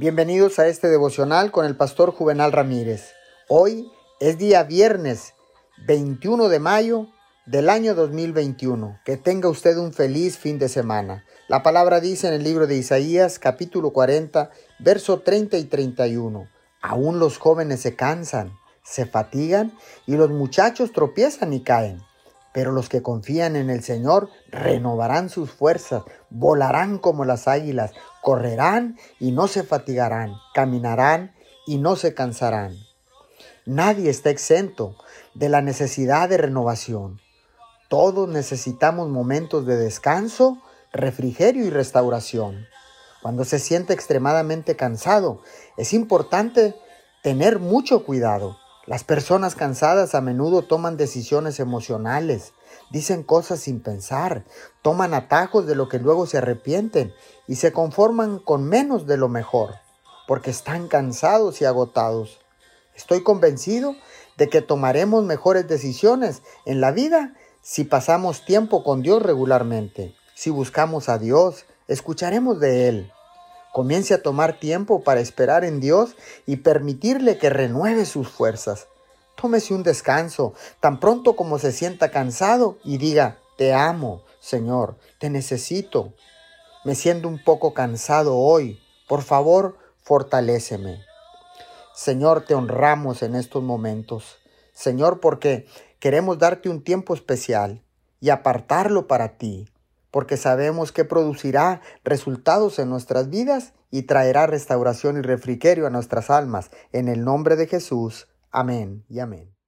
Bienvenidos a este devocional con el pastor Juvenal Ramírez. Hoy es día viernes 21 de mayo del año 2021. Que tenga usted un feliz fin de semana. La palabra dice en el libro de Isaías capítulo 40, verso 30 y 31. Aún los jóvenes se cansan, se fatigan y los muchachos tropiezan y caen. Pero los que confían en el Señor renovarán sus fuerzas, volarán como las águilas, correrán y no se fatigarán, caminarán y no se cansarán. Nadie está exento de la necesidad de renovación. Todos necesitamos momentos de descanso, refrigerio y restauración. Cuando se siente extremadamente cansado, es importante tener mucho cuidado las personas cansadas a menudo toman decisiones emocionales, dicen cosas sin pensar, toman atajos de lo que luego se arrepienten y se conforman con menos de lo mejor, porque están cansados y agotados. Estoy convencido de que tomaremos mejores decisiones en la vida si pasamos tiempo con Dios regularmente, si buscamos a Dios, escucharemos de Él. Comience a tomar tiempo para esperar en Dios y permitirle que renueve sus fuerzas. Tómese un descanso tan pronto como se sienta cansado y diga, te amo, Señor, te necesito. Me siento un poco cansado hoy. Por favor, fortaléceme. Señor, te honramos en estos momentos. Señor, porque queremos darte un tiempo especial y apartarlo para ti porque sabemos que producirá resultados en nuestras vidas y traerá restauración y refrigerio a nuestras almas. En el nombre de Jesús. Amén y amén.